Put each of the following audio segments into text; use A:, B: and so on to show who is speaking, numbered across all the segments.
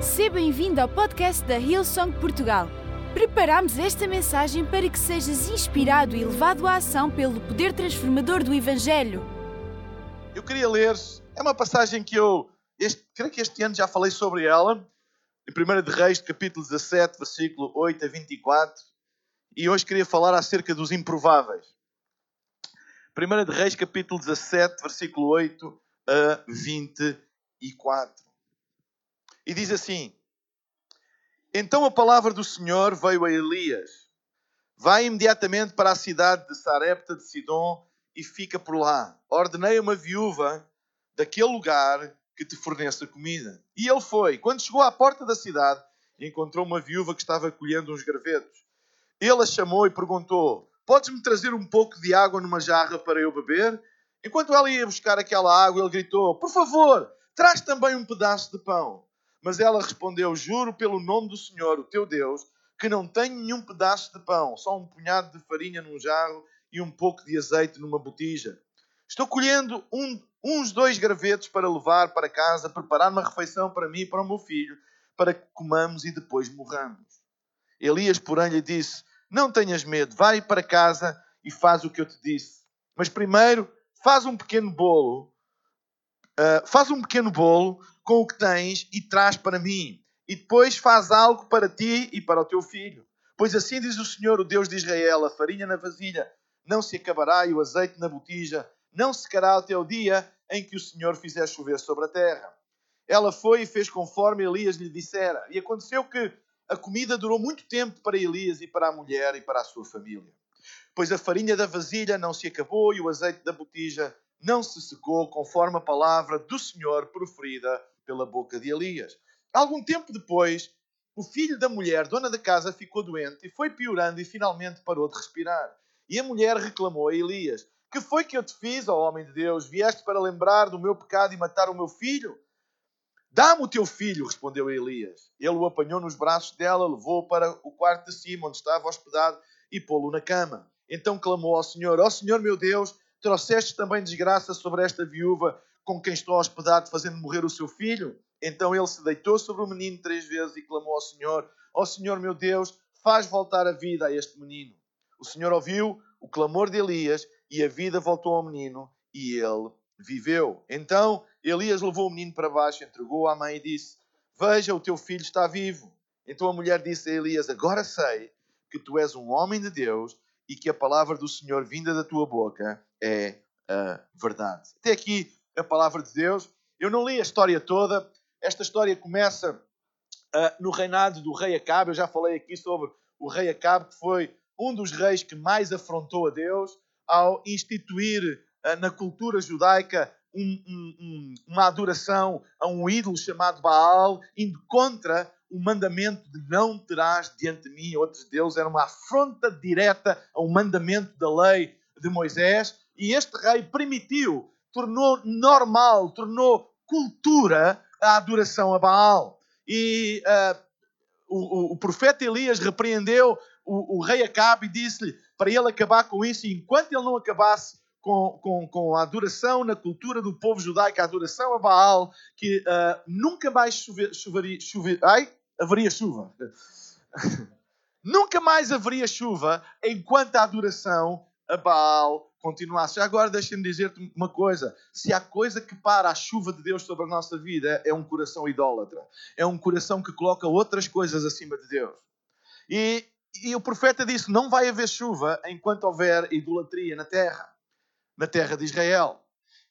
A: Seja bem-vindo ao podcast da Hillsong Portugal. Preparamos esta mensagem para que sejas inspirado e levado à ação pelo poder transformador do Evangelho.
B: Eu queria ler, é uma passagem que eu, este, creio que este ano já falei sobre ela, em 1 de Reis, capítulo 17, versículo 8 a 24, e hoje queria falar acerca dos improváveis. 1 de Reis, capítulo 17, versículo 8 a 24. E diz assim: Então a palavra do Senhor veio a Elias: Vai imediatamente para a cidade de Sarepta de Sidom e fica por lá. Ordenei uma viúva daquele lugar que te forneça comida. E ele foi. Quando chegou à porta da cidade, encontrou uma viúva que estava colhendo uns gravetos. Ele a chamou e perguntou: Podes-me trazer um pouco de água numa jarra para eu beber? Enquanto ela ia buscar aquela água, ele gritou: Por favor, traz também um pedaço de pão. Mas ela respondeu: Juro pelo nome do Senhor, o teu Deus, que não tenho nenhum pedaço de pão, só um punhado de farinha num jarro e um pouco de azeite numa botija. Estou colhendo um, uns dois gravetos para levar para casa, preparar uma refeição para mim e para o meu filho, para que comamos e depois morramos. Elias, porém, lhe disse: Não tenhas medo, vai para casa e faz o que eu te disse. Mas primeiro, faz um pequeno bolo, uh, faz um pequeno bolo com o que tens e traz para mim. E depois faz algo para ti e para o teu filho. Pois assim diz o Senhor, o Deus de Israel: a farinha na vasilha não se acabará e o azeite na botija não secará até o dia em que o Senhor fizer chover sobre a terra. Ela foi e fez conforme Elias lhe dissera. E aconteceu que a comida durou muito tempo para Elias e para a mulher e para a sua família. Pois a farinha da vasilha não se acabou e o azeite da botija não se secou, conforme a palavra do Senhor proferida pela boca de Elias. Algum tempo depois, o filho da mulher, dona da casa, ficou doente e foi piorando e finalmente parou de respirar. E a mulher reclamou a Elias: Que foi que eu te fiz, ó homem de Deus? Vieste para lembrar do meu pecado e matar o meu filho? Dá-me o teu filho, respondeu Elias. Ele o apanhou nos braços dela, levou-o para o quarto de cima, onde estava hospedado, e pô-lo na cama. Então clamou ao Senhor: Ó Senhor meu Deus, trouxeste também desgraça sobre esta viúva com quem estou hospedado, fazendo morrer o seu filho? Então ele se deitou sobre o menino três vezes e clamou ao Senhor: Ó Senhor meu Deus, faz voltar a vida a este menino. O Senhor ouviu o clamor de Elias e a vida voltou ao menino e ele viveu. Então Elias levou o menino para baixo, entregou-o à mãe e disse: Veja, o teu filho está vivo. Então a mulher disse a Elias: Agora sei que tu és um homem de Deus e que a palavra do Senhor vinda da tua boca é a verdade. Até aqui a palavra de Deus. Eu não li a história toda. Esta história começa uh, no reinado do rei Acabe. Eu já falei aqui sobre o rei Acabe, que foi um dos reis que mais afrontou a Deus ao instituir uh, na cultura judaica um, um, um, uma adoração a um ídolo chamado Baal, indo contra o mandamento de não terás diante de mim outros deuses. Era uma afronta direta ao mandamento da lei de Moisés. E este rei permitiu, tornou normal, tornou cultura a adoração a Baal. E uh, o, o, profeta Elias repreendeu o, o rei Acabe e disse-lhe para ele acabar com isso. E enquanto ele não acabasse com, com, com a adoração na cultura do povo judaico, a adoração a Baal, que uh, nunca mais chover, choveria, chover, ai, haveria chuva. nunca mais haveria chuva enquanto a adoração a Baal continuasse. Agora deixem-me dizer-te uma coisa: se há coisa que para a chuva de Deus sobre a nossa vida, é um coração idólatra. É um coração que coloca outras coisas acima de Deus. E, e o profeta disse: não vai haver chuva enquanto houver idolatria na terra, na terra de Israel.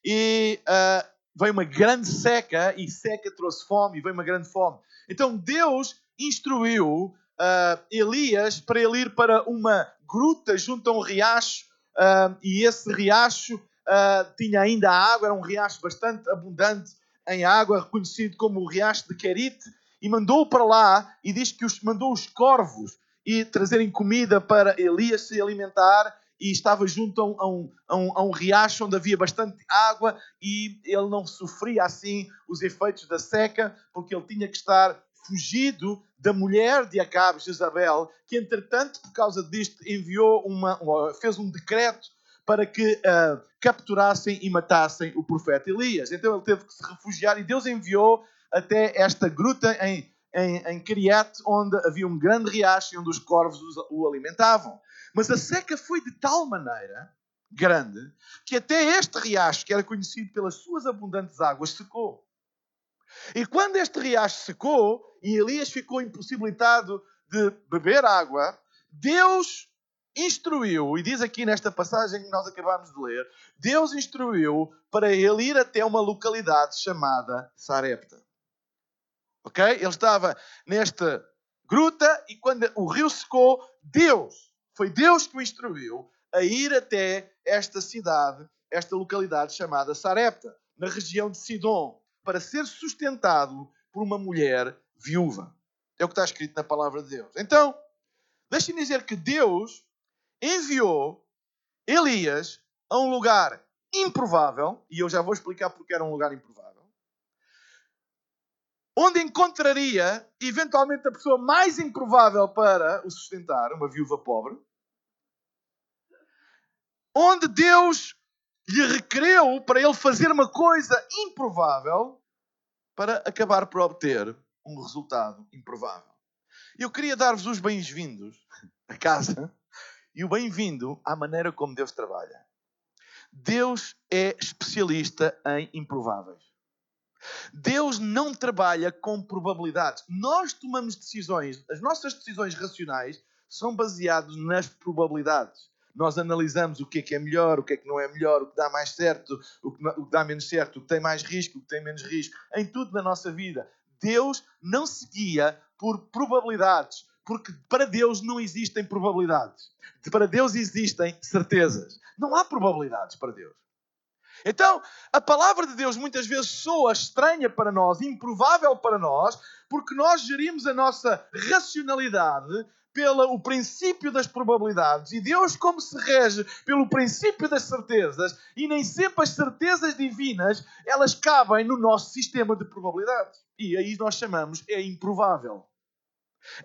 B: E uh, veio uma grande seca, e seca trouxe fome, e veio uma grande fome. Então Deus instruiu uh, Elias para ele ir para uma gruta junto a um riacho uh, e esse riacho uh, tinha ainda água, era um riacho bastante abundante em água, reconhecido como o riacho de Querite, e mandou para lá e diz que os, mandou os corvos e trazerem comida para Elias se alimentar e estava junto a um, a, um, a, um, riacho onde havia bastante água e ele não sofria assim os efeitos da seca, porque ele tinha que estar fugido da mulher de Acabe, Jezabel, que entretanto, por causa disto, enviou uma, fez um decreto para que uh, capturassem e matassem o profeta Elias. Então ele teve que se refugiar e Deus enviou até esta gruta em, em, em Criate, onde havia um grande riacho onde os corvos o alimentavam. Mas a seca foi de tal maneira grande que até este riacho, que era conhecido pelas suas abundantes águas, secou. E quando este riacho secou e Elias ficou impossibilitado de beber água, Deus instruiu, e diz aqui nesta passagem que nós acabamos de ler, Deus instruiu para ele ir até uma localidade chamada Sarepta. Ok? Ele estava nesta gruta e quando o rio secou, Deus, foi Deus que o instruiu a ir até esta cidade, esta localidade chamada Sarepta, na região de Sidom, para ser sustentado por uma mulher viúva. É o que está escrito na palavra de Deus. Então, deixem-me dizer que Deus enviou Elias a um lugar improvável, e eu já vou explicar porque era um lugar improvável, onde encontraria eventualmente a pessoa mais improvável para o sustentar, uma viúva pobre, onde Deus lhe requereu para ele fazer uma coisa improvável para acabar por obter um resultado improvável. Eu queria dar-vos os bem-vindos a casa e o bem-vindo à maneira como Deus trabalha. Deus é especialista em improváveis. Deus não trabalha com probabilidades. Nós tomamos decisões, as nossas decisões racionais são baseadas nas probabilidades. Nós analisamos o que é que é melhor, o que é que não é melhor, o que dá mais certo, o que, dá menos certo, o que tem mais risco, o que tem menos risco, em tudo na nossa vida. Deus não se guia por probabilidades, porque para Deus não existem probabilidades. Para Deus existem certezas. Não há probabilidades para Deus. Então, a palavra de Deus muitas vezes soa estranha para nós, improvável para nós, porque nós gerimos a nossa racionalidade pelo princípio das probabilidades e Deus, como se rege pelo princípio das certezas, e nem sempre as certezas divinas elas cabem no nosso sistema de probabilidades. E aí nós chamamos é improvável.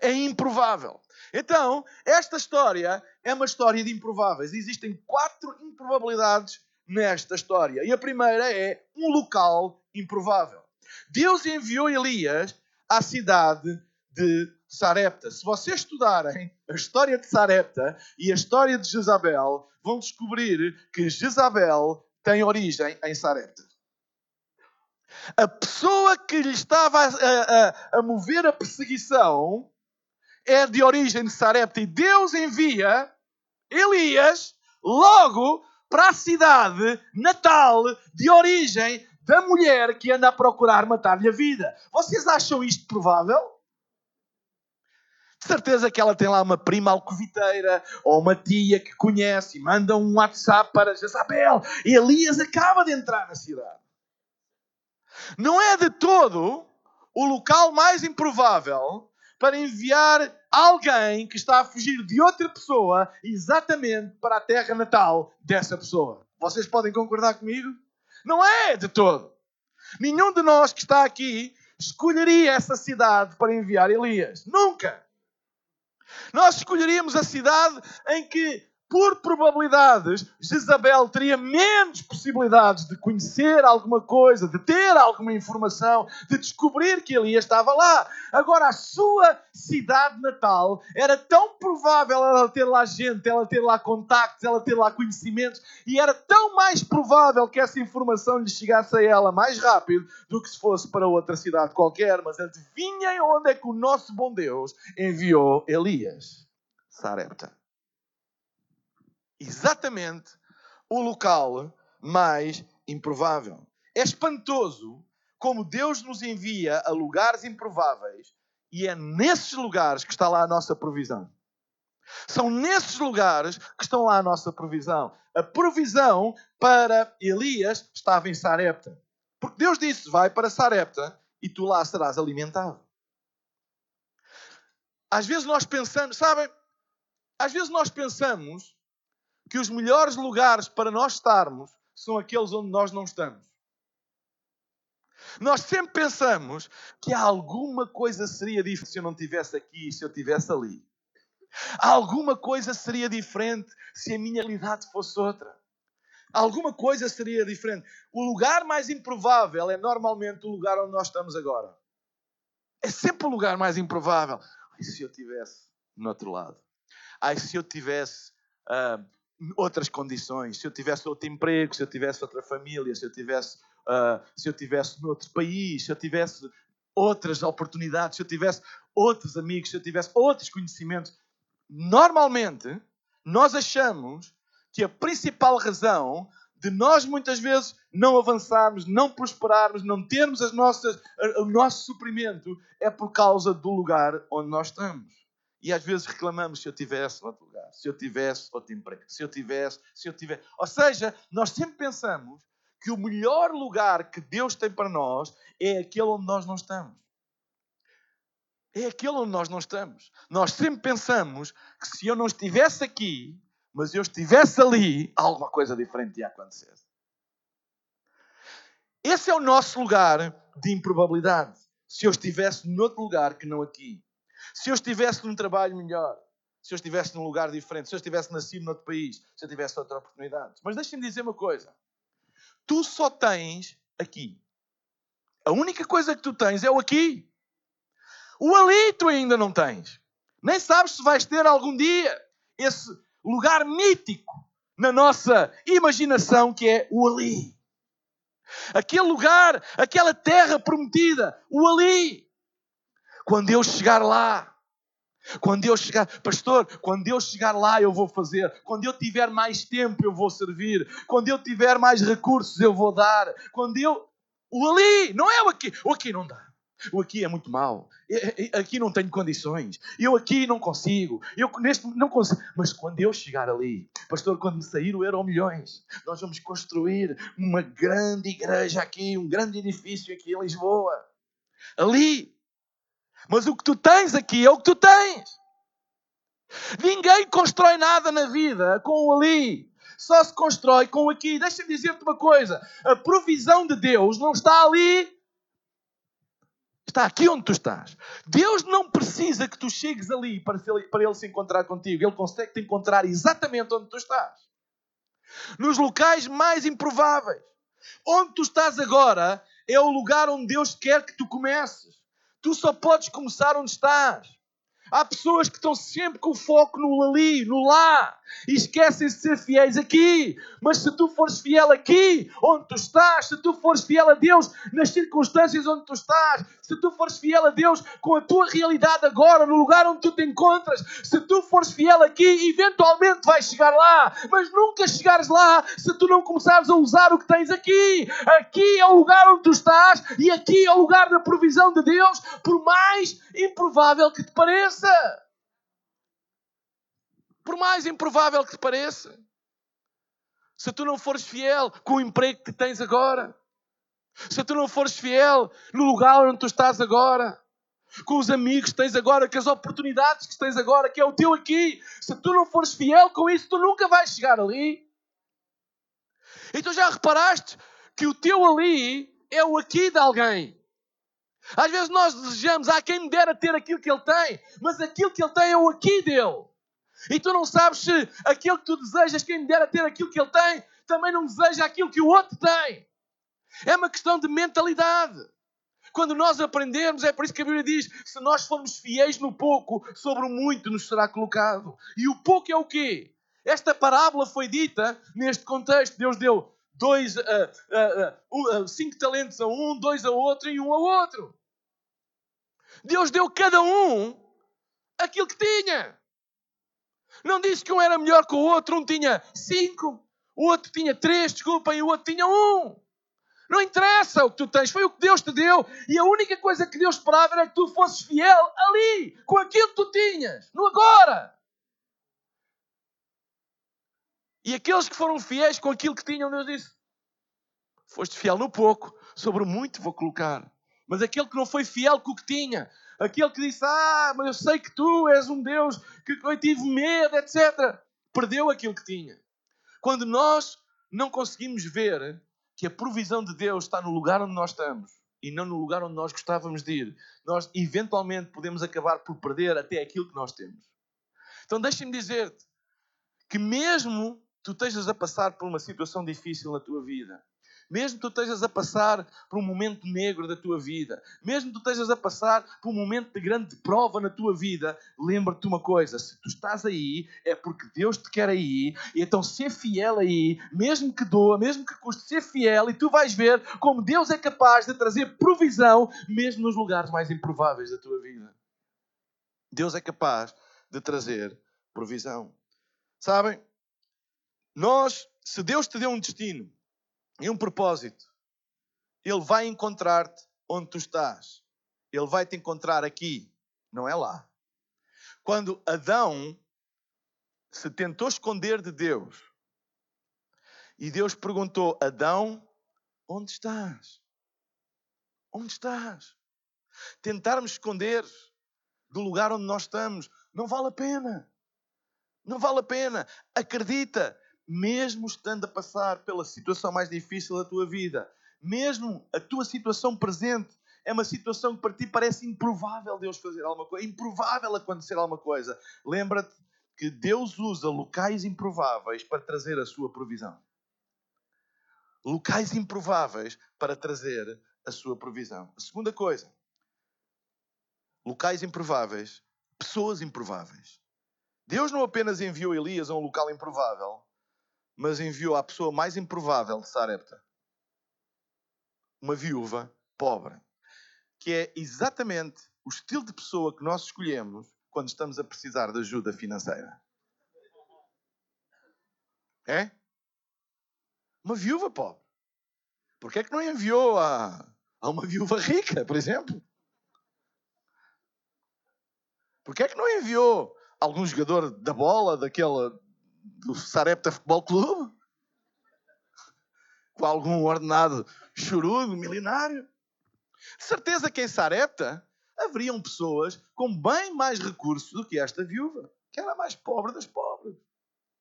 B: É improvável. Então, esta história é uma história de improváveis. Existem quatro improbabilidades nesta história. E a primeira é um local improvável. Deus enviou Elias à cidade de Sarepta. Se vocês estudarem a história de Sarepta e a história de Jezabel, vão descobrir que Jezabel tem origem em Sarepta. A pessoa que lhe estava a, a, a mover a perseguição é de origem de Sarepta e Deus envia Elias logo para a cidade natal de origem da mulher que anda a procurar matar-lhe a vida. Vocês acham isto provável? De certeza que ela tem lá uma prima alcoviteira ou uma tia que conhece e manda um WhatsApp para Jezabel. Elias acaba de entrar na cidade. Não é de todo o local mais improvável para enviar alguém que está a fugir de outra pessoa exatamente para a terra natal dessa pessoa. Vocês podem concordar comigo? Não é de todo. Nenhum de nós que está aqui escolheria essa cidade para enviar Elias. Nunca. Nós escolheríamos a cidade em que por probabilidades, Jezabel teria menos possibilidades de conhecer alguma coisa, de ter alguma informação, de descobrir que Elias estava lá. Agora, a sua cidade natal era tão provável ela ter lá gente, ela ter lá contactos, ela ter lá conhecimentos, e era tão mais provável que essa informação lhe chegasse a ela mais rápido do que se fosse para outra cidade qualquer. Mas adivinhem onde é que o nosso bom Deus enviou Elias? Sarepta exatamente o local mais improvável. É espantoso como Deus nos envia a lugares improváveis e é nesses lugares que está lá a nossa provisão. São nesses lugares que estão lá a nossa provisão. A provisão para Elias estava em Sarepta. Porque Deus disse: Vai para Sarepta e tu lá serás alimentado. Às vezes nós pensamos, sabem? Às vezes nós pensamos que os melhores lugares para nós estarmos são aqueles onde nós não estamos. Nós sempre pensamos que alguma coisa seria diferente se eu não estivesse aqui, se eu estivesse ali. Alguma coisa seria diferente se a minha realidade fosse outra. Alguma coisa seria diferente. O lugar mais improvável é normalmente o lugar onde nós estamos agora. É sempre o lugar mais improvável. Ai, se eu tivesse no outro lado. Ai, se eu tivesse uh, outras condições, se eu tivesse outro emprego, se eu tivesse outra família, se eu tivesse, uh, se eu tivesse noutro país, se eu tivesse outras oportunidades, se eu tivesse outros amigos, se eu tivesse outros conhecimentos. Normalmente, nós achamos que a principal razão de nós muitas vezes não avançarmos, não prosperarmos, não termos as nossas, o nosso suprimento, é por causa do lugar onde nós estamos. E às vezes reclamamos se eu tivesse outro lugar, se eu tivesse outro emprego, se eu tivesse, se eu tivesse. Ou seja, nós sempre pensamos que o melhor lugar que Deus tem para nós é aquele onde nós não estamos. É aquele onde nós não estamos. Nós sempre pensamos que se eu não estivesse aqui, mas eu estivesse ali, alguma coisa diferente ia acontecer. Esse é o nosso lugar de improbabilidade. Se eu estivesse noutro lugar que não aqui. Se eu estivesse num trabalho melhor. Se eu estivesse num lugar diferente. Se eu estivesse nascido noutro país. Se eu tivesse outra oportunidade. Mas deixem-me dizer uma coisa. Tu só tens aqui. A única coisa que tu tens é o aqui. O ali tu ainda não tens. Nem sabes se vais ter algum dia esse lugar mítico na nossa imaginação que é o ali. Aquele lugar, aquela terra prometida, o ali. Quando eu chegar lá, quando eu chegar, pastor, quando eu chegar lá eu vou fazer. Quando eu tiver mais tempo eu vou servir. Quando eu tiver mais recursos eu vou dar. Quando eu o ali, não é o aqui. O aqui não dá. O aqui é muito mau. Aqui não tenho condições. Eu aqui não consigo. Eu neste não consigo. Mas quando eu chegar ali, pastor, quando me sair o Euro Milhões, nós vamos construir uma grande igreja aqui, um grande edifício aqui em Lisboa. Ali. Mas o que tu tens aqui é o que tu tens. Ninguém constrói nada na vida com o ali. Só se constrói com o aqui. Deixa-me dizer-te uma coisa: a provisão de Deus não está ali está aqui onde tu estás. Deus não precisa que tu chegues ali para, para Ele se encontrar contigo. Ele consegue te encontrar exatamente onde tu estás. Nos locais mais improváveis. Onde tu estás agora é o lugar onde Deus quer que tu comeces. Tu só podes começar onde estás. Há pessoas que estão sempre com o foco no ali, no lá, e esquecem-se de ser fiéis aqui. Mas se tu fores fiel aqui, onde tu estás, se tu fores fiel a Deus nas circunstâncias onde tu estás, se tu fores fiel a Deus com a tua realidade agora, no lugar onde tu te encontras, se tu fores fiel aqui, eventualmente vais chegar lá, mas nunca chegares lá se tu não começares a usar o que tens aqui. Aqui é o lugar onde tu estás e aqui é o lugar da provisão de Deus, por mais improvável que te pareça. Por mais improvável que te pareça. Se tu não fores fiel com o emprego que tens agora, se tu não fores fiel no lugar onde tu estás agora, com os amigos que tens agora, com as oportunidades que tens agora, que é o teu aqui, se tu não fores fiel com isso, tu nunca vais chegar ali. E tu já reparaste que o teu ali é o aqui de alguém. Às vezes nós desejamos, ah, quem me dera ter aquilo que ele tem, mas aquilo que ele tem é o aqui dele. E tu não sabes se aquilo que tu desejas, quem me dera ter aquilo que ele tem, também não deseja aquilo que o outro tem. É uma questão de mentalidade. Quando nós aprendermos, é por isso que a Bíblia diz: se nós formos fiéis no pouco, sobre o muito nos será colocado. E o pouco é o quê? Esta parábola foi dita neste contexto. Deus deu dois, uh, uh, uh, cinco talentos a um, dois a outro e um a outro. Deus deu cada um aquilo que tinha. Não disse que um era melhor que o outro, um tinha cinco, o outro tinha três, desculpem, e o outro tinha um. Não interessa o que tu tens, foi o que Deus te deu. E a única coisa que Deus esperava era que tu fosses fiel ali, com aquilo que tu tinhas, no agora. E aqueles que foram fiéis com aquilo que tinham, Deus disse: Foste fiel no pouco, sobre o muito vou colocar. Mas aquele que não foi fiel com o que tinha, aquele que disse: Ah, mas eu sei que tu és um Deus que eu tive medo, etc., perdeu aquilo que tinha. Quando nós não conseguimos ver que a provisão de Deus está no lugar onde nós estamos e não no lugar onde nós gostávamos de ir, nós eventualmente podemos acabar por perder até aquilo que nós temos. Então deixa-me dizer-te que mesmo tu estejas a passar por uma situação difícil na tua vida, Mesmo que tu estejas a passar por um momento negro da tua vida, mesmo que tu estejas a passar por um momento de grande prova na tua vida, lembra-te uma coisa: se tu estás aí, é porque Deus te quer aí, e então ser fiel aí, mesmo que doa, mesmo que custe ser fiel, e tu vais ver como Deus é capaz de trazer provisão, mesmo nos lugares mais improváveis da tua vida. Deus é capaz de trazer provisão. Sabem? Nós, se Deus te deu um destino, e um propósito. Ele vai encontrar-te onde tu estás. Ele vai te encontrar aqui, não é lá. Quando Adão se tentou esconder de Deus e Deus perguntou: Adão, onde estás? Onde estás? Tentarmos esconder do lugar onde nós estamos não vale a pena. Não vale a pena. Acredita, mesmo estando a passar pela situação mais difícil da tua vida, mesmo a tua situação presente é uma situação que para ti parece improvável Deus fazer alguma coisa, improvável acontecer alguma coisa. Lembra-te que Deus usa locais improváveis para trazer a sua provisão. Locais improváveis para trazer a sua provisão. A segunda coisa, locais improváveis, pessoas improváveis. Deus não apenas enviou Elias a um local improvável, mas enviou a pessoa mais improvável de Sarepta. Uma viúva pobre. Que é exatamente o estilo de pessoa que nós escolhemos quando estamos a precisar de ajuda financeira. É? Uma viúva pobre. Porquê é que não enviou a, a uma viúva rica, por exemplo? Porquê é que não enviou algum jogador da bola, daquela do Sarepta Futebol Clube, com algum ordenado chorudo, milionário. De certeza que em Sarepta haveriam pessoas com bem mais recursos do que esta viúva, que era a mais pobre das pobres.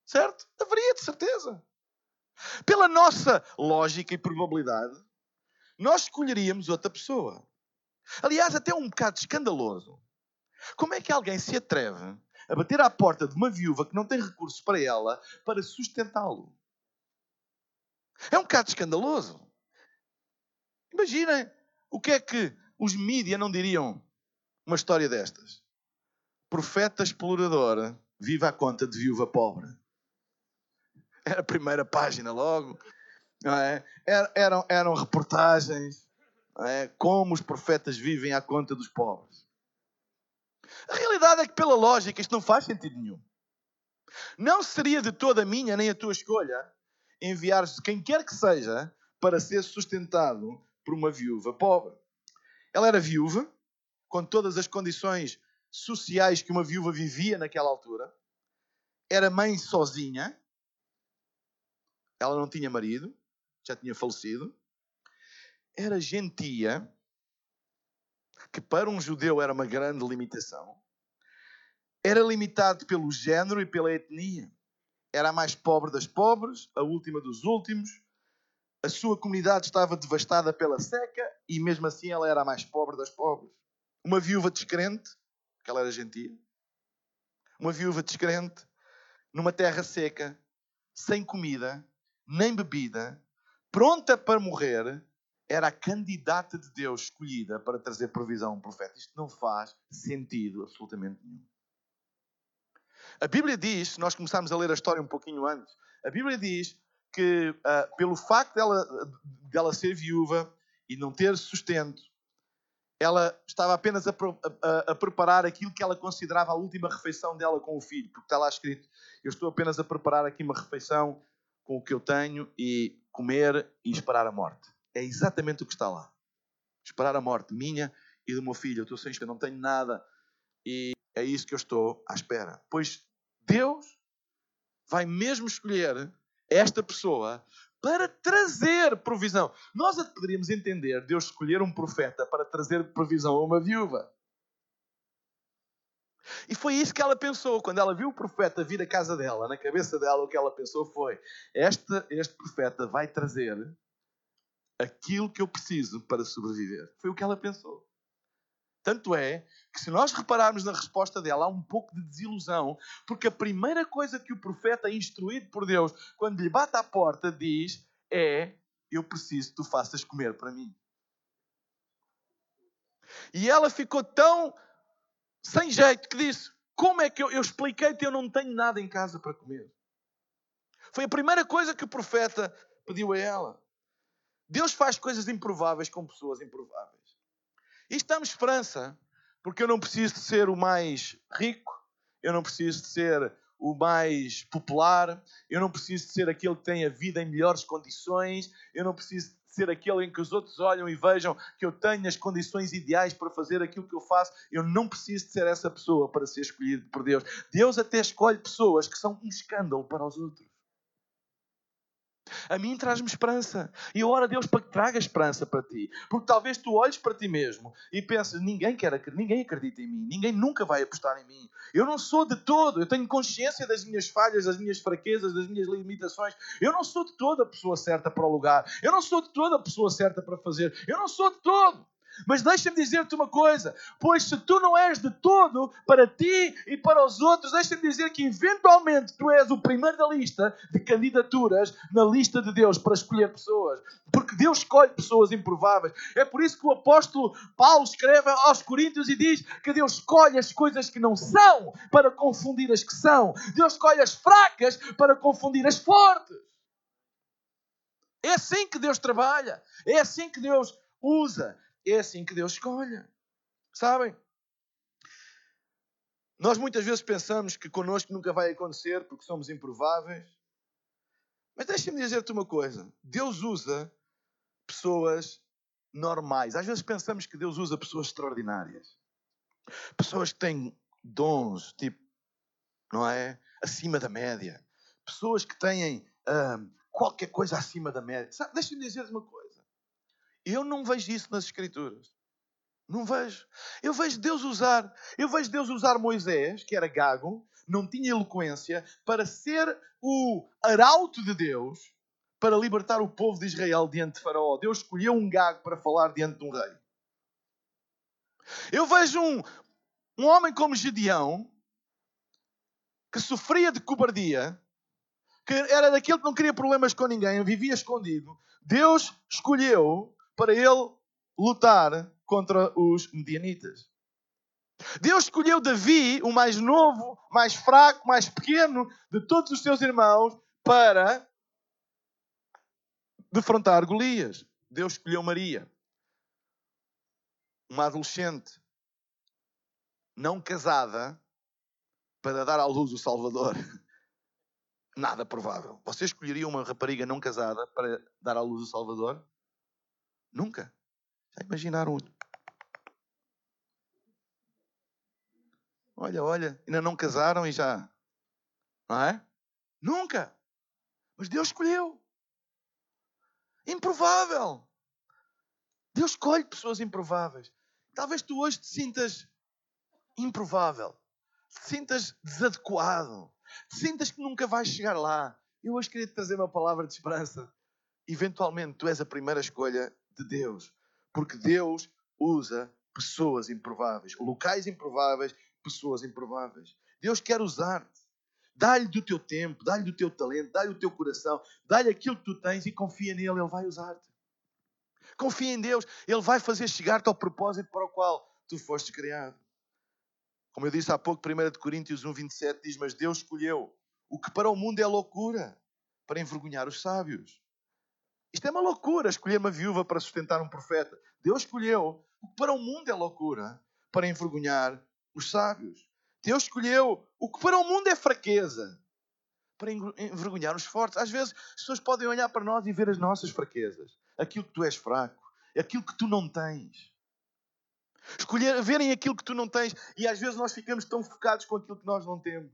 B: Certo? Haveria, de certeza. Pela nossa lógica e probabilidade, nós escolheríamos outra pessoa. Aliás, até um bocado escandaloso. Como é que alguém se atreve a bater à porta de uma viúva que não tem recursos para ela para sustentá-lo. É um bocado escandaloso. Imaginem o que é que os mídias não diriam uma história destas. Profeta explorador vive à conta de viúva pobre. Era a primeira página logo. É? Eram, eram reportagens. É? Como os profetas vivem à conta dos pobres. A realidade é que, pela lógica, isto não faz sentido nenhum. Não seria de toda a minha nem a tua escolha enviar quem quer que seja para ser sustentado por uma viúva pobre. Ela era viúva, com todas as condições sociais que uma viúva vivia naquela altura. Era mãe sozinha. Ela não tinha marido, já tinha falecido. Era gentia, que para um judeu era uma grande limitação, era limitado pelo género e pela etnia. Era a mais pobre das pobres, a última dos últimos. A sua comunidade estava devastada pela seca e mesmo assim ela era a mais pobre das pobres. Uma viúva descrente, que ela era gentia. Uma viúva descrente, numa terra seca, sem comida, nem bebida, pronta para morrer, era a candidata de Deus escolhida para trazer provisão a um profeta. Isto não faz sentido absolutamente nenhum. A Bíblia diz, se nós começarmos a ler a história um pouquinho antes, a Bíblia diz que uh, pelo facto dela, dela ser viúva e não ter sustento, ela estava apenas a, a, a, preparar aquilo que ela considerava a última refeição dela com o filho, porque está lá escrito: Eu estou apenas a preparar aqui uma refeição com o que eu tenho e comer e esperar a morte. É exatamente o que está lá. Esperar a morte minha e do meu filho. Eu estou sem eu não tenho nada. E é isso que eu estou à espera. Pois Deus vai mesmo escolher esta pessoa para trazer provisão. Nós poderíamos entender Deus escolher um profeta para trazer provisão a uma viúva. E foi isso que ela pensou. Quando ela viu o profeta vir à casa dela, na cabeça dela, o que ela pensou foi: este, este profeta vai trazer aquilo que eu preciso para sobreviver. Foi o que ela pensou. Tanto é que, se nós repararmos na resposta dela, há um pouco de desilusão, porque a primeira coisa que o profeta, instruído por Deus, quando lhe bate à porta, diz é: eu preciso que tu faças comer para mim. E ela ficou tão sem jeito que disse: Como é que eu, eu expliquei-te eu não tenho nada em casa para comer? Foi a primeira coisa que o profeta pediu a ela. Deus faz coisas improváveis com pessoas improváveis. Isto dá-me esperança, porque eu não preciso de ser o mais rico, eu não preciso de ser o mais popular, eu não preciso de ser aquele que tem a vida em melhores condições, eu não preciso de ser aquele em que os outros olham e vejam que eu tenho as condições ideais para fazer aquilo que eu faço. Eu não preciso de ser essa pessoa para ser escolhido por Deus. Deus até escolhe pessoas que são um escândalo para os outros. A mim traz-me esperança. E eu oro a Deus para que traga esperança para ti. Porque talvez tu olhes para ti mesmo e penses: ninguém quer ninguém acredita em mim, ninguém nunca vai apostar em mim. Eu não sou de todo, eu tenho consciência das minhas falhas, das minhas fraquezas, das minhas limitações. Eu não sou de toda a pessoa certa para o lugar. Eu não sou de toda a pessoa certa para fazer. Eu não sou de todo. Mas deixa-me dizer-te uma coisa: pois se tu não és de todo para ti e para os outros, deixa-me dizer que eventualmente tu és o primeiro da lista de candidaturas na lista de Deus para escolher pessoas. Porque Deus escolhe pessoas improváveis. É por isso que o apóstolo Paulo escreve aos Coríntios e diz que Deus escolhe as coisas que não são para confundir as que são. Deus escolhe as fracas para confundir as fortes. É assim que Deus trabalha. É assim que Deus usa. É assim que Deus escolhe. Sabem? Nós muitas vezes pensamos que connosco nunca vai acontecer porque somos improváveis. Mas deixa-me dizer-te uma coisa: Deus usa pessoas normais. Às vezes pensamos que Deus usa pessoas extraordinárias. Pessoas que têm dons, tipo, não é? Acima da média. Pessoas que têm hum, qualquer coisa acima da média. Deixa-me dizer-te uma coisa. Eu não vejo isso nas Escrituras. Não vejo. Eu vejo Deus usar. Eu vejo Deus usar Moisés, que era gago, não tinha eloquência, para ser o arauto de Deus para libertar o povo de Israel diante de Faraó. Deus escolheu um gago para falar diante de um rei. Eu vejo um, um homem como Gedeão, que sofria de cobardia, que era daquele que não queria problemas com ninguém, vivia escondido. Deus escolheu para ele lutar contra os medianitas. Deus escolheu Davi, o mais novo, mais fraco, mais pequeno de todos os seus irmãos, para defrontar Golias. Deus escolheu Maria, uma adolescente não casada, para dar à luz o Salvador. Nada provável. Você escolheria uma rapariga não casada para dar à luz o Salvador? Nunca. Já imaginaram? Olha, olha, ainda não casaram e já. Não é? Nunca. Mas Deus escolheu. Improvável. Deus escolhe pessoas improváveis. Talvez tu hoje te sintas improvável, te sintas desadequado, te sintas que nunca vais chegar lá. Eu hoje queria te trazer uma palavra de esperança. Eventualmente tu és a primeira escolha de Deus. Porque Deus usa pessoas improváveis, locais improváveis, pessoas improváveis. Deus quer usar-te. Dá-lhe do teu tempo, dá-lhe do teu talento, dá-lhe o teu coração, dá-lhe aquilo que tu tens e confia nele, ele vai usar-te. Confia em Deus, ele vai fazer chegar-te ao propósito para o qual tu foste criado. Como eu disse há pouco, 1 Coríntios 1, 27 diz: Mas Deus escolheu o que para o mundo é loucura para envergonhar os sábios. Isto é uma loucura, escolher uma viúva para sustentar um profeta. Deus escolheu o que para o mundo é loucura para envergonhar os sábios. Deus escolheu o que para o mundo é fraqueza para envergonhar os fortes. Às vezes as pessoas podem olhar para nós e ver as nossas fraquezas, aquilo que tu és fraco, aquilo que tu não tens. Escolher, verem aquilo que tu não tens e às vezes nós ficamos tão focados com aquilo que nós não temos.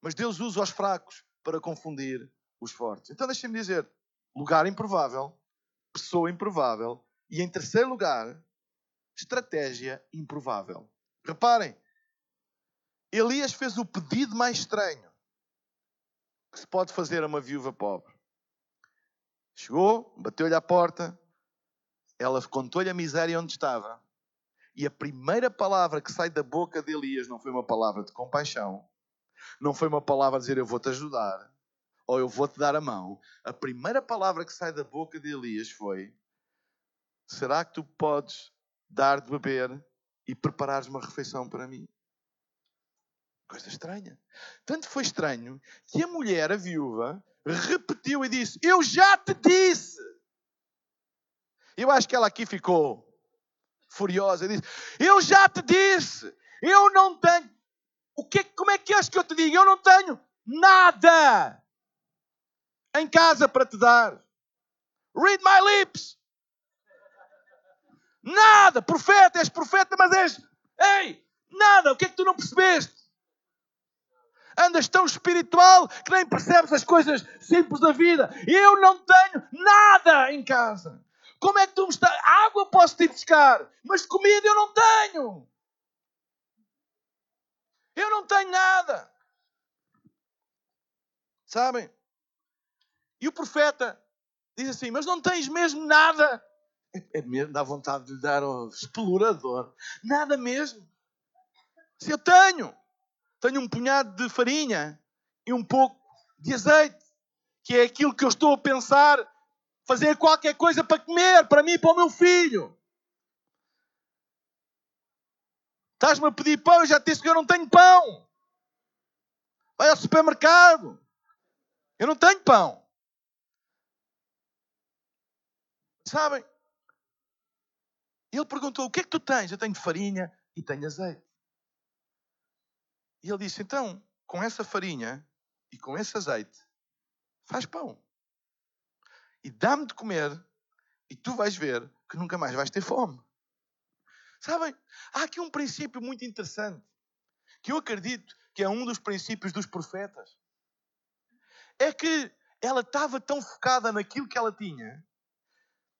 B: Mas Deus usa os fracos para confundir os fortes. Então deixem-me dizer: lugar improvável, pessoa improvável e, em terceiro lugar, estratégia improvável. Reparem, Elias fez o pedido mais estranho que se pode fazer a uma viúva pobre. Chegou, bateu-lhe à porta, ela contou-lhe a miséria onde estava. E a primeira palavra que sai da boca de Elias não foi uma palavra de compaixão, não foi uma palavra a dizer eu vou-te ajudar, ou eu vou-te dar a mão, a primeira palavra que sai da boca de Elias foi: Será que tu podes dar de beber e preparares uma refeição para mim? Coisa estranha. Tanto foi estranho que a mulher, a viúva, repetiu e disse: Eu já te disse. Eu acho que ela aqui ficou furiosa e disse: Eu já te disse, eu não tenho. O que, como é que és que eu te digo? Eu não tenho nada em casa para te dar. Read my lips. Nada, profeta, és profeta, mas és. Ei, nada, o que é que tu não percebeste? Andas tão espiritual que nem percebes as coisas simples da vida. Eu não tenho nada em casa. Como é que tu me estás? Água posso te buscar, mas comida eu não tenho. Eu não tenho nada. Sabem? E o profeta diz assim: Mas não tens mesmo nada. É, é mesmo, dá vontade de lhe dar um explorador. Nada mesmo. Se eu tenho, tenho um punhado de farinha e um pouco de azeite, que é aquilo que eu estou a pensar fazer qualquer coisa para comer, para mim e para o meu filho. Estás-me a pedir pão, eu já te disse que eu não tenho pão. Vai ao supermercado. Eu não tenho pão. Sabem? Ele perguntou: O que é que tu tens? Eu tenho farinha e tenho azeite. E ele disse: Então, com essa farinha e com esse azeite, faz pão e dá-me de comer, e tu vais ver que nunca mais vais ter fome. Sabem? Há aqui um princípio muito interessante, que eu acredito que é um dos princípios dos profetas. É que ela estava tão focada naquilo que ela tinha,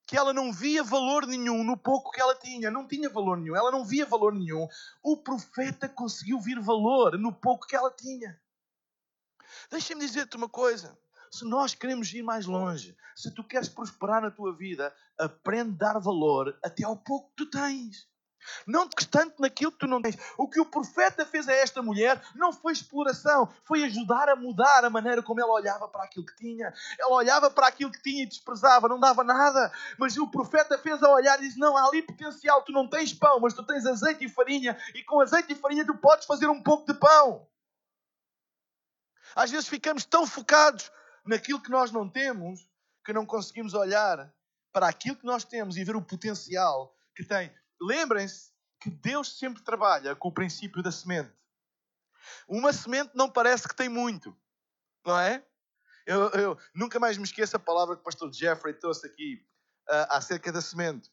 B: que ela não via valor nenhum no pouco que ela tinha. Não tinha valor nenhum, ela não via valor nenhum. O profeta conseguiu vir valor no pouco que ela tinha. Deixa-me dizer-te uma coisa. Se nós queremos ir mais longe, se tu queres prosperar na tua vida, aprende a dar valor até ao pouco que tu tens. Não tanto naquilo que tu não tens. O que o profeta fez a esta mulher não foi exploração, foi ajudar a mudar a maneira como ela olhava para aquilo que tinha. Ela olhava para aquilo que tinha e desprezava, não dava nada. Mas o profeta fez a olhar e disse: Não, há ali potencial. Tu não tens pão, mas tu tens azeite e farinha, e com azeite e farinha tu podes fazer um pouco de pão. Às vezes ficamos tão focados naquilo que nós não temos, que não conseguimos olhar para aquilo que nós temos e ver o potencial que tem. Lembrem-se que Deus sempre trabalha com o princípio da semente. Uma semente não parece que tem muito, não é? Eu, eu nunca mais me esqueço a palavra que o pastor Jeffrey trouxe aqui uh, acerca da semente.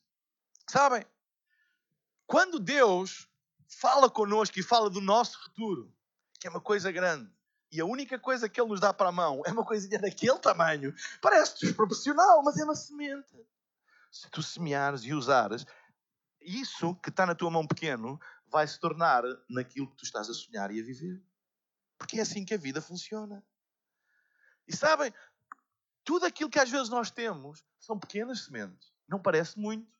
B: Sabem? Quando Deus fala connosco e fala do nosso futuro, que é uma coisa grande, e a única coisa que ele nos dá para a mão é uma coisinha daquele tamanho. Parece desproporcional, mas é uma semente. Se tu semeares e usares, isso que está na tua mão pequeno vai se tornar naquilo que tu estás a sonhar e a viver. Porque é assim que a vida funciona. E sabem, tudo aquilo que às vezes nós temos são pequenas sementes. Não parece muito,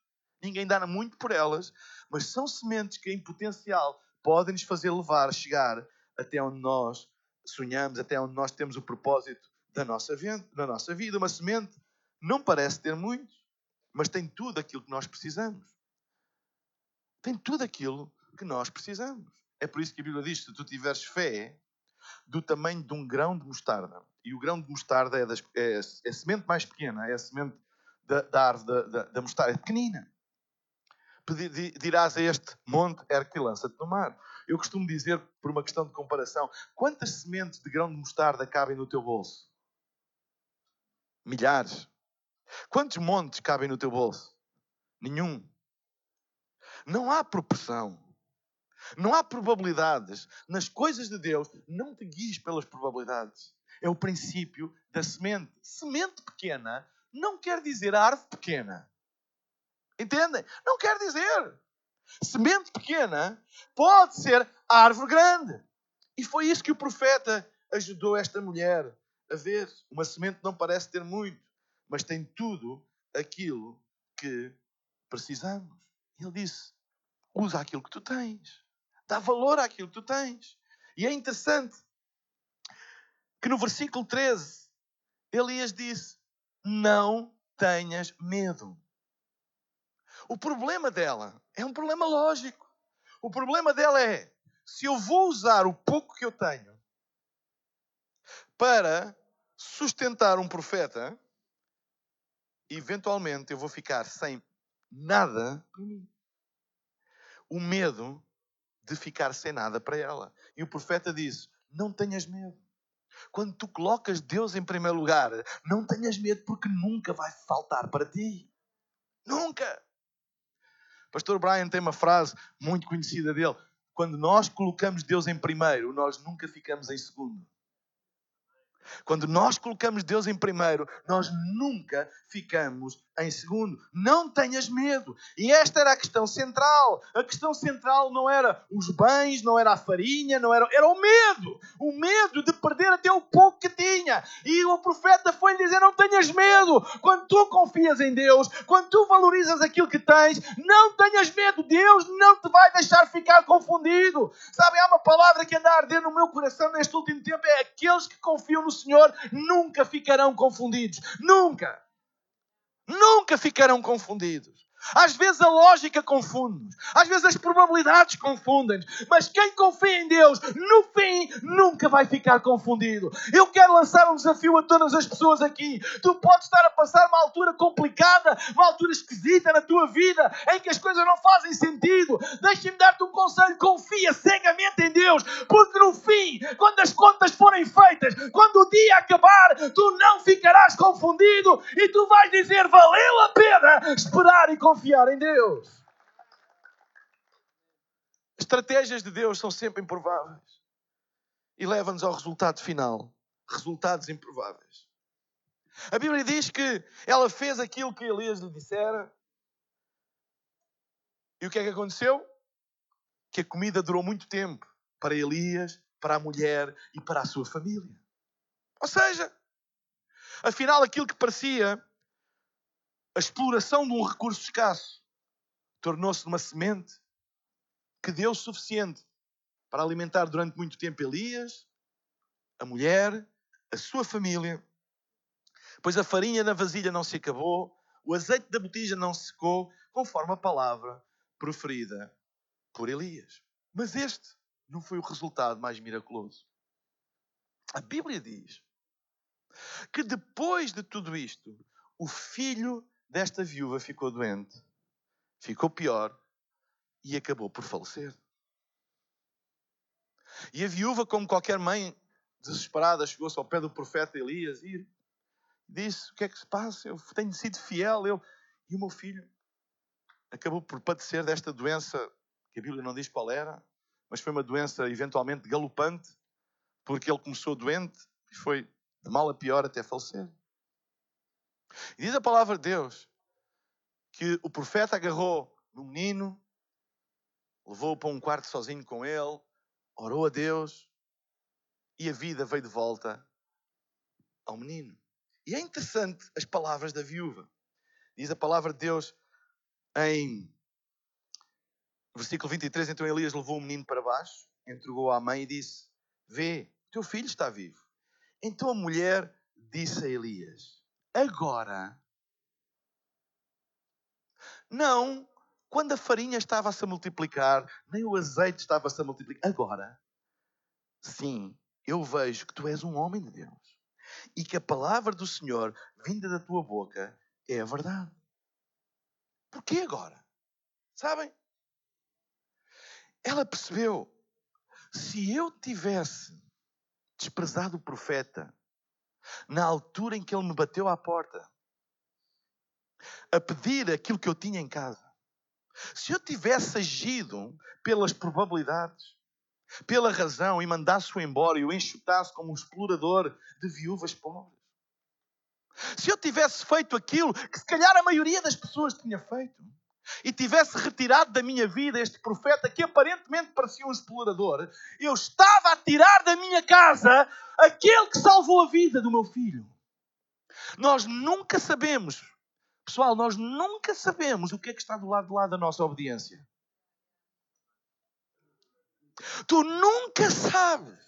B: ninguém dá muito por elas, mas são sementes que, em potencial, podem nos fazer levar, chegar até onde nós sonhamos, até onde nós temos o propósito da nossa, da nossa vida. Uma semente não parece ter muito, mas tem tudo aquilo que nós precisamos. Tem tudo aquilo que nós precisamos. É por isso que a Bíblia diz: se tu tiveres fé do tamanho de um grão de mostarda, e o grão de mostarda é, das, é, é a semente mais pequena, é a semente da, da árvore da, da, da mostarda, é pequenina. Dirás a este monte, ergue e lança-te no mar. Eu costumo dizer, por uma questão de comparação, quantas sementes de grão de mostarda cabem no teu bolso? Milhares. Quantos montes cabem no teu bolso? Nenhum. Não há proporção. Não há probabilidades. Nas coisas de Deus, não te guies pelas probabilidades. É o princípio da semente. Semente pequena não quer dizer árvore pequena. Entendem? Não quer dizer. Semente pequena pode ser árvore grande. E foi isso que o profeta ajudou esta mulher a ver. Uma semente não parece ter muito, mas tem tudo aquilo que precisamos. Ele disse: usa aquilo que tu tens, dá valor àquilo que tu tens. E é interessante que no versículo 13 Elias disse: Não tenhas medo. O problema dela é um problema lógico. O problema dela é: se eu vou usar o pouco que eu tenho para sustentar um profeta, eventualmente eu vou ficar sem nada para mim. O medo de ficar sem nada para ela. E o profeta disse: Não tenhas medo. Quando tu colocas Deus em primeiro lugar, não tenhas medo porque nunca vai faltar para ti. Nunca. Pastor Brian tem uma frase muito conhecida dele: quando nós colocamos Deus em primeiro, nós nunca ficamos em segundo. Quando nós colocamos Deus em primeiro, nós nunca ficamos em segundo. Não tenhas medo. E esta era a questão central. A questão central não era os bens, não era a farinha, não era, era o medo. O medo de perder até o pouco que tinha. E o profeta foi lhe dizer: Não tenhas medo. Quando tu confias em Deus, quando tu valorizas aquilo que tens, não tenhas medo. Deus não te vai deixar ficar confundido. Sabe, há uma palavra que anda a arder no meu coração neste último tempo: é aqueles que confiam no Senhor nunca ficarão confundidos. Nunca. Nunca ficarão confundidos. Às vezes a lógica confunde-nos, às vezes as probabilidades confundem-nos, mas quem confia em Deus, no fim, nunca vai ficar confundido. Eu quero lançar um desafio a todas as pessoas aqui. Tu podes estar a passar uma altura complicada, uma altura esquisita na tua vida, em que as coisas não fazem sentido. Deixa-me dar-te um conselho: confia cegamente em Deus, porque no fim, quando as contas forem feitas, quando o dia acabar, tu não ficarás confundido e tu vais dizer: valeu a pena esperar e confiar confiar em Deus. As estratégias de Deus são sempre improváveis e levam-nos ao resultado final resultados improváveis. A Bíblia diz que ela fez aquilo que Elias lhe dissera. E o que é que aconteceu? Que a comida durou muito tempo para Elias, para a mulher e para a sua família. Ou seja, afinal, aquilo que parecia a exploração de um recurso escasso tornou-se uma semente que deu suficiente para alimentar durante muito tempo Elias, a mulher, a sua família. Pois a farinha na vasilha não se acabou, o azeite da botija não se secou, conforme a palavra proferida por Elias. Mas este não foi o resultado mais miraculoso. A Bíblia diz que depois de tudo isto, o filho desta viúva ficou doente, ficou pior e acabou por falecer. E a viúva, como qualquer mãe desesperada, chegou-se ao pé do profeta Elias e disse: O que é que se passa? Eu tenho sido fiel, eu e o meu filho acabou por padecer desta doença que a Bíblia não diz qual era, mas foi uma doença eventualmente galopante, porque ele começou doente e foi de mal a pior até falecer. E diz a palavra de Deus que o profeta agarrou no menino, levou-o para um quarto sozinho com ele, orou a Deus e a vida veio de volta ao menino. E é interessante as palavras da viúva. Diz a palavra de Deus em versículo 23: Então Elias levou o menino para baixo, entregou à mãe e disse: Vê, teu filho está vivo. Então a mulher disse a Elias: agora. Não quando a farinha estava a se multiplicar, nem o azeite estava a se multiplicar. Agora, sim, eu vejo que tu és um homem de Deus e que a palavra do Senhor, vinda da tua boca, é a verdade. Porquê agora? Sabem? Ela percebeu. Se eu tivesse desprezado o profeta na altura em que ele me bateu à porta, a pedir aquilo que eu tinha em casa, se eu tivesse agido pelas probabilidades, pela razão e mandasse-o embora e o enxutasse como um explorador de viúvas pobres, se eu tivesse feito aquilo que se calhar a maioria das pessoas tinha feito, e tivesse retirado da minha vida este profeta que aparentemente parecia um explorador, eu estava a tirar da minha casa aquele que salvou a vida do meu filho. Nós nunca sabemos, pessoal, nós nunca sabemos o que é que está do lado de lá da nossa obediência. Tu nunca sabes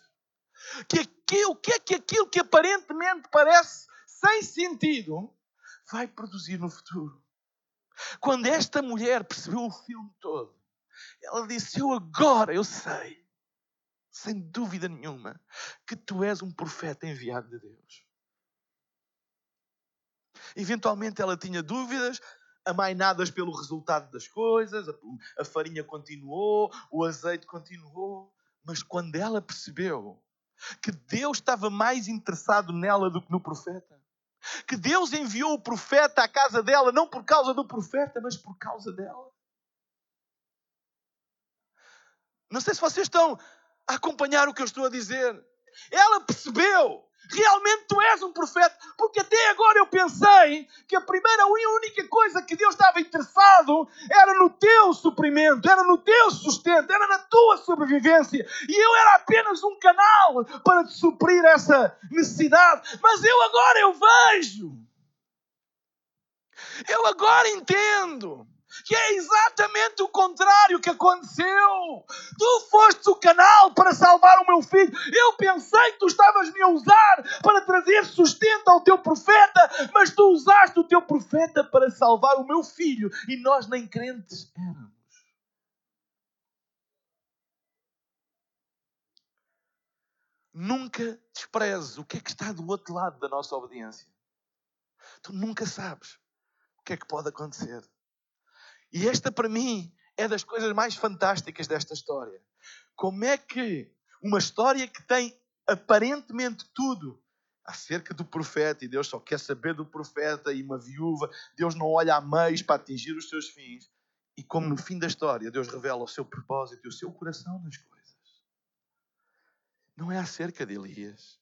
B: que aqui, o que é que aquilo que aparentemente parece sem sentido vai produzir no futuro. Quando esta mulher percebeu o filme todo, ela disse: Eu agora eu sei, sem dúvida nenhuma, que tu és um profeta enviado de Deus. Eventualmente ela tinha dúvidas, amainadas pelo resultado das coisas, a, farinha continuou, o azeite continuou, mas quando ela percebeu que Deus estava mais interessado nela do que no profeta, que Deus enviou o profeta à casa dela não por causa do profeta, mas por causa dela. Não sei se vocês estão a acompanhar o que eu estou a dizer. Ela percebeu realmente tu és um profeta. Porque até agora eu pensei que a primeira e única coisa que Deus estava interessado era no teu suprimento, era no teu sustento, era na tua sobrevivência. E eu era apenas um canal para te suprir essa necessidade. Mas eu agora eu vejo. Eu agora entendo que é exatamente o contrário que aconteceu. Tu foste o canal para salvar o meu filho. Eu pensei que tu estavas me a usar para trazer sustento ao teu profeta, mas tu usaste o teu profeta para salvar o meu filho e nós nem crentes éramos. Nunca desprezes o que é que está do outro lado da nossa obediência. Tu nunca sabes o que é que pode acontecer. E esta, para mim, é das coisas mais fantásticas desta história. Como é que uma história que tem aparentemente tudo acerca do profeta, e Deus só quer saber do profeta e uma viúva, Deus não olha a meios para atingir os seus fins. E como no fim da história Deus revela o seu propósito e o seu coração nas coisas. Não é acerca de Elias,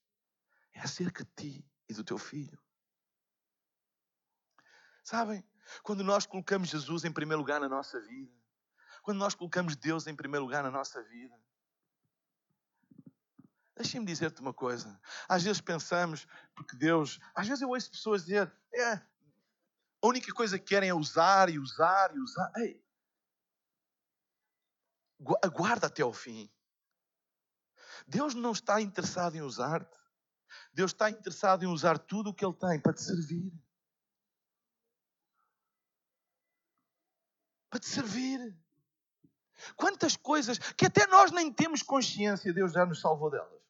B: é acerca de ti e do teu filho. Sabem? Quando nós colocamos Jesus em primeiro lugar na nossa vida, quando nós colocamos Deus em primeiro lugar na nossa vida, Deixem-me dizer-te uma coisa. Às vezes pensamos, porque Deus. Às vezes eu ouço pessoas dizer: é, a única coisa que querem é usar e usar e usar. Ei, aguarda até ao fim. Deus não está interessado em usar-te. Deus está interessado em usar tudo o que Ele tem para te servir. Para te servir. Quantas coisas que até nós nem temos consciência, Deus já nos salvou delas.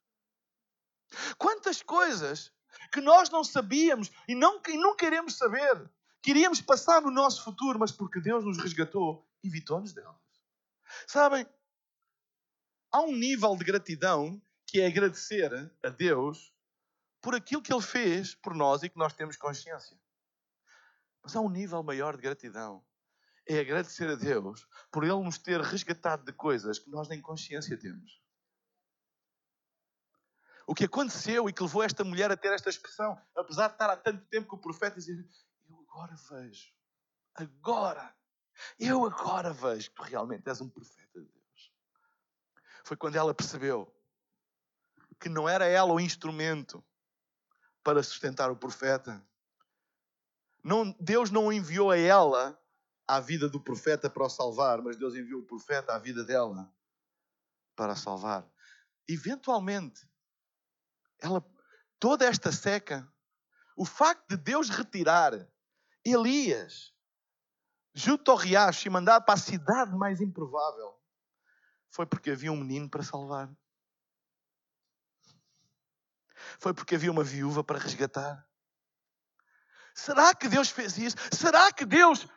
B: Quantas coisas que nós não sabíamos e não, e não queremos saber, queríamos passar no nosso futuro, mas porque Deus nos resgatou, evitou-nos delas. Sabem, há um nível de gratidão que é agradecer a Deus por aquilo que Ele fez por nós e que nós temos consciência. Mas há um nível maior de gratidão é agradecer a Deus por Ele nos ter resgatado de coisas que nós nem consciência temos. O que aconteceu e que levou esta mulher a ter esta expressão, apesar de estar há tanto tempo com o profeta dizer: Eu agora vejo, agora, eu agora vejo que tu realmente és um profeta de Deus. Foi quando ela percebeu que não era ela o instrumento para sustentar o profeta. Não, Deus não enviou a ela à vida do profeta para o salvar, mas Deus enviou o profeta à vida dela para a salvar. Eventualmente, ela, toda esta seca, o facto de Deus retirar Elias junto ao riacho e mandar para a cidade mais improvável, foi porque havia um menino para salvar. Foi porque havia uma viúva para resgatar. Será que Deus fez isso? Será que Deus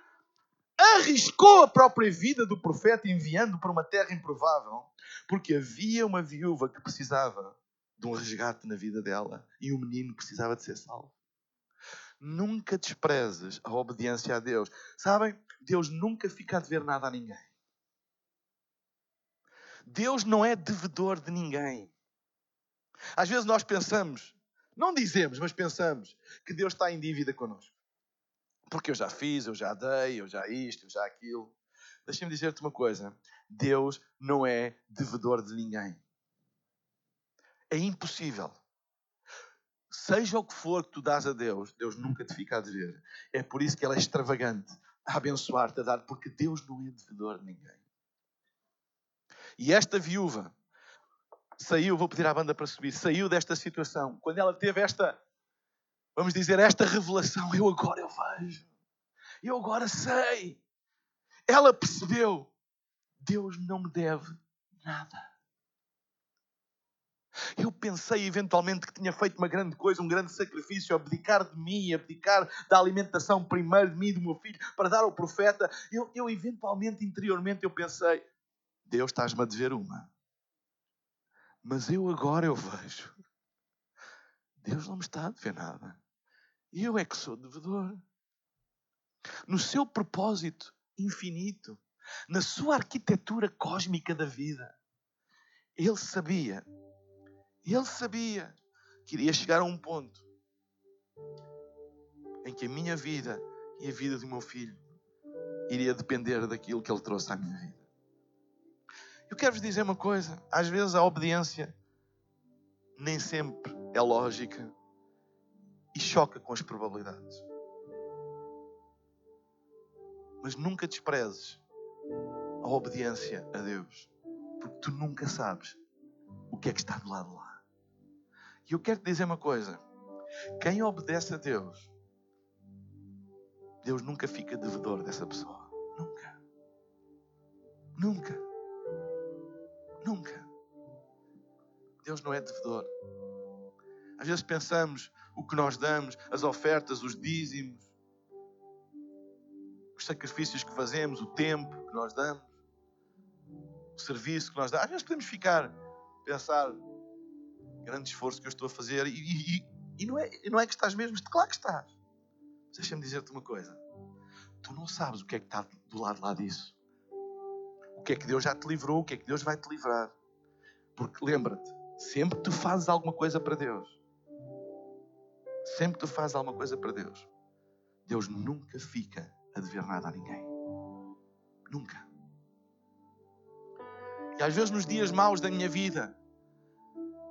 B: arriscou a própria vida do profeta enviando para uma terra improvável, porque havia uma viúva que precisava de um resgate na vida dela e o menino precisava de ser salvo. Nunca desprezes a obediência a Deus. Sabem? Deus nunca fica a dever nada a ninguém. Deus não é devedor de ninguém. Às vezes nós pensamos, não dizemos, mas pensamos que Deus está em dívida connosco. Porque eu já fiz, eu já dei, eu já isto, eu já aquilo. Deixa-me dizer-te uma coisa: Deus não é devedor de ninguém. É impossível. Seja o que for que tu dás a Deus, Deus nunca te fica a dever. É por isso que Ele é extravagante a abençoar-te, a dar, porque Deus não é devedor de ninguém. E esta viúva saiu, vou pedir à banda para subir, saiu desta situação, quando ela teve esta vamos dizer, esta revelação, eu agora eu vejo. Eu agora sei. Ela percebeu. Deus não me deve nada. Eu pensei eventualmente que tinha feito uma grande coisa, um grande sacrifício, abdicar de mim, abdicar da alimentação primeiro de mim e do meu filho para dar ao profeta. Eu, eu eventualmente, interiormente, eu pensei: Deus, estás-me a dever uma. Mas eu agora eu vejo. Deus não me está a dever nada. Eu é que sou devedor. No seu propósito infinito, na sua arquitetura cósmica da vida, ele sabia ele sabia que iria chegar a um ponto em que a minha vida e a vida do meu filho iria depender daquilo que ele trouxe à minha vida. Eu quero vos dizer uma coisa: às vezes a obediência nem sempre é lógica e choca com as probabilidades. Mas nunca desprezes a obediência a Deus, porque tu nunca sabes o que é que está do lado lá. E eu quero te dizer uma coisa: quem obedece a Deus, Deus nunca fica devedor dessa pessoa. Nunca. Nunca. Nunca. Deus não é devedor. Às vezes pensamos o que nós damos, as ofertas, os dízimos, os sacrifícios que fazemos, o tempo que nós damos, o serviço que nós damos. Às vezes podemos ficar, pensar, grande esforço que eu estou a fazer. E, e, e não, é, não é que estás mesmo, claro que estás. Deixa-me dizer-te uma coisa. Tu não sabes o que é que está do lado lá disso. O que é que Deus já te livrou, o que é que Deus vai te livrar. Porque lembra-te, sempre que tu fazes alguma coisa para Deus, sempre que tu fazes alguma coisa para Deus, Deus nunca fica a dever nada a ninguém. Nunca. E às vezes nos dias maus da minha vida,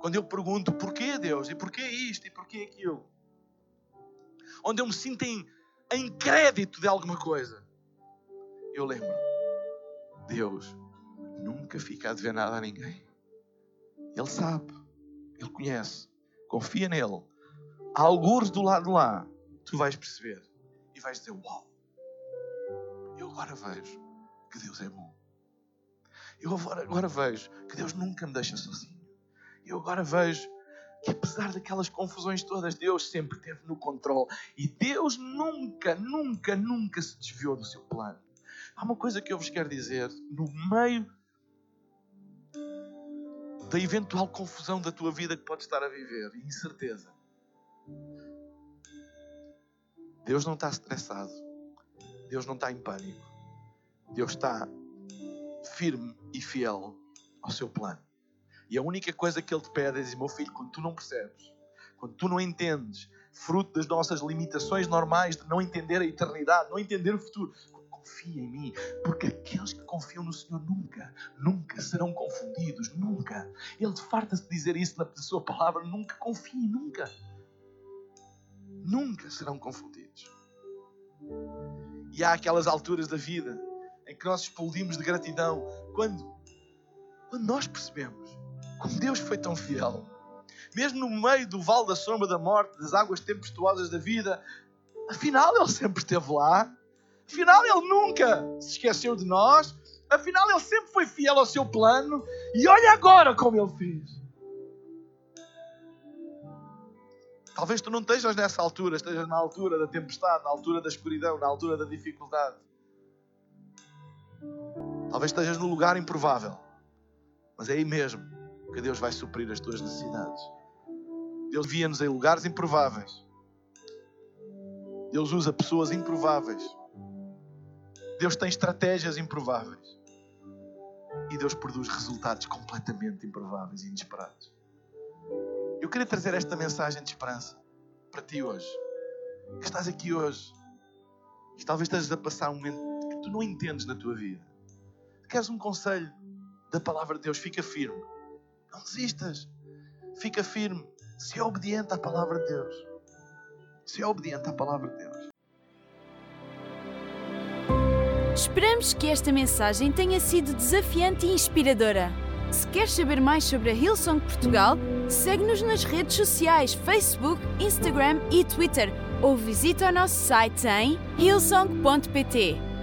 B: quando eu pergunto porquê Deus, e porquê isto, e porquê aquilo. Onde eu me sinto em, em crédito de alguma coisa. Eu lembro, Deus nunca fica a dever nada a ninguém. Ele sabe, Ele conhece, confia nele. Há algures do lado lá, tu vais perceber e vais dizer: Uau, eu agora vejo que Deus é bom. Eu agora, agora vejo que Deus nunca me deixa sozinho eu agora vejo que apesar daquelas confusões todas, Deus sempre esteve no controle e Deus nunca, nunca, nunca se desviou do seu plano. Há uma coisa que eu vos quero dizer: no meio da eventual confusão da tua vida que podes estar a viver, incerteza, Deus não está estressado, Deus não está em pânico, Deus está firme e fiel ao seu plano. E a única coisa que Ele te pede é dizer: meu filho, quando tu não percebes, quando tu não entendes, fruto das nossas limitações normais de não entender a eternidade, não entender o futuro, confia em mim, porque aqueles que confiam no Senhor nunca, nunca serão confundidos, nunca. Ele farta-se de dizer isso na sua palavra: nunca confie, nunca. Nunca serão confundidos. E há aquelas alturas da vida em que nós explodimos de gratidão quando, quando nós percebemos como Deus foi tão fiel. Mesmo no meio do vale da sombra da morte, das águas tempestuosas da vida, afinal Ele sempre esteve lá. Afinal Ele nunca se esqueceu de nós. Afinal Ele sempre foi fiel ao seu plano. E olha agora como Ele fez. Talvez tu não estejas nessa altura, estejas na altura da tempestade, na altura da escuridão, na altura da dificuldade. Talvez estejas no lugar improvável. Mas é aí mesmo que Deus vai suprir as tuas necessidades. Deus via-nos em lugares improváveis. Deus usa pessoas improváveis. Deus tem estratégias improváveis. E Deus produz resultados completamente improváveis e inesperados. Eu queria trazer esta mensagem de esperança para ti hoje. Que estás aqui hoje. E talvez estejas a passar um momento que tu não entendes na tua vida. Queres um conselho da palavra de Deus? Fica firme. Não desistas. Fica firme. Se é obediente à palavra de Deus. Se é obediente à palavra de Deus.
A: Esperamos que esta mensagem tenha sido desafiante e inspiradora. Se queres saber mais sobre a Hillsong Portugal, segue-nos nas redes sociais Facebook, Instagram e Twitter ou visita o nosso site em hillsong.pt.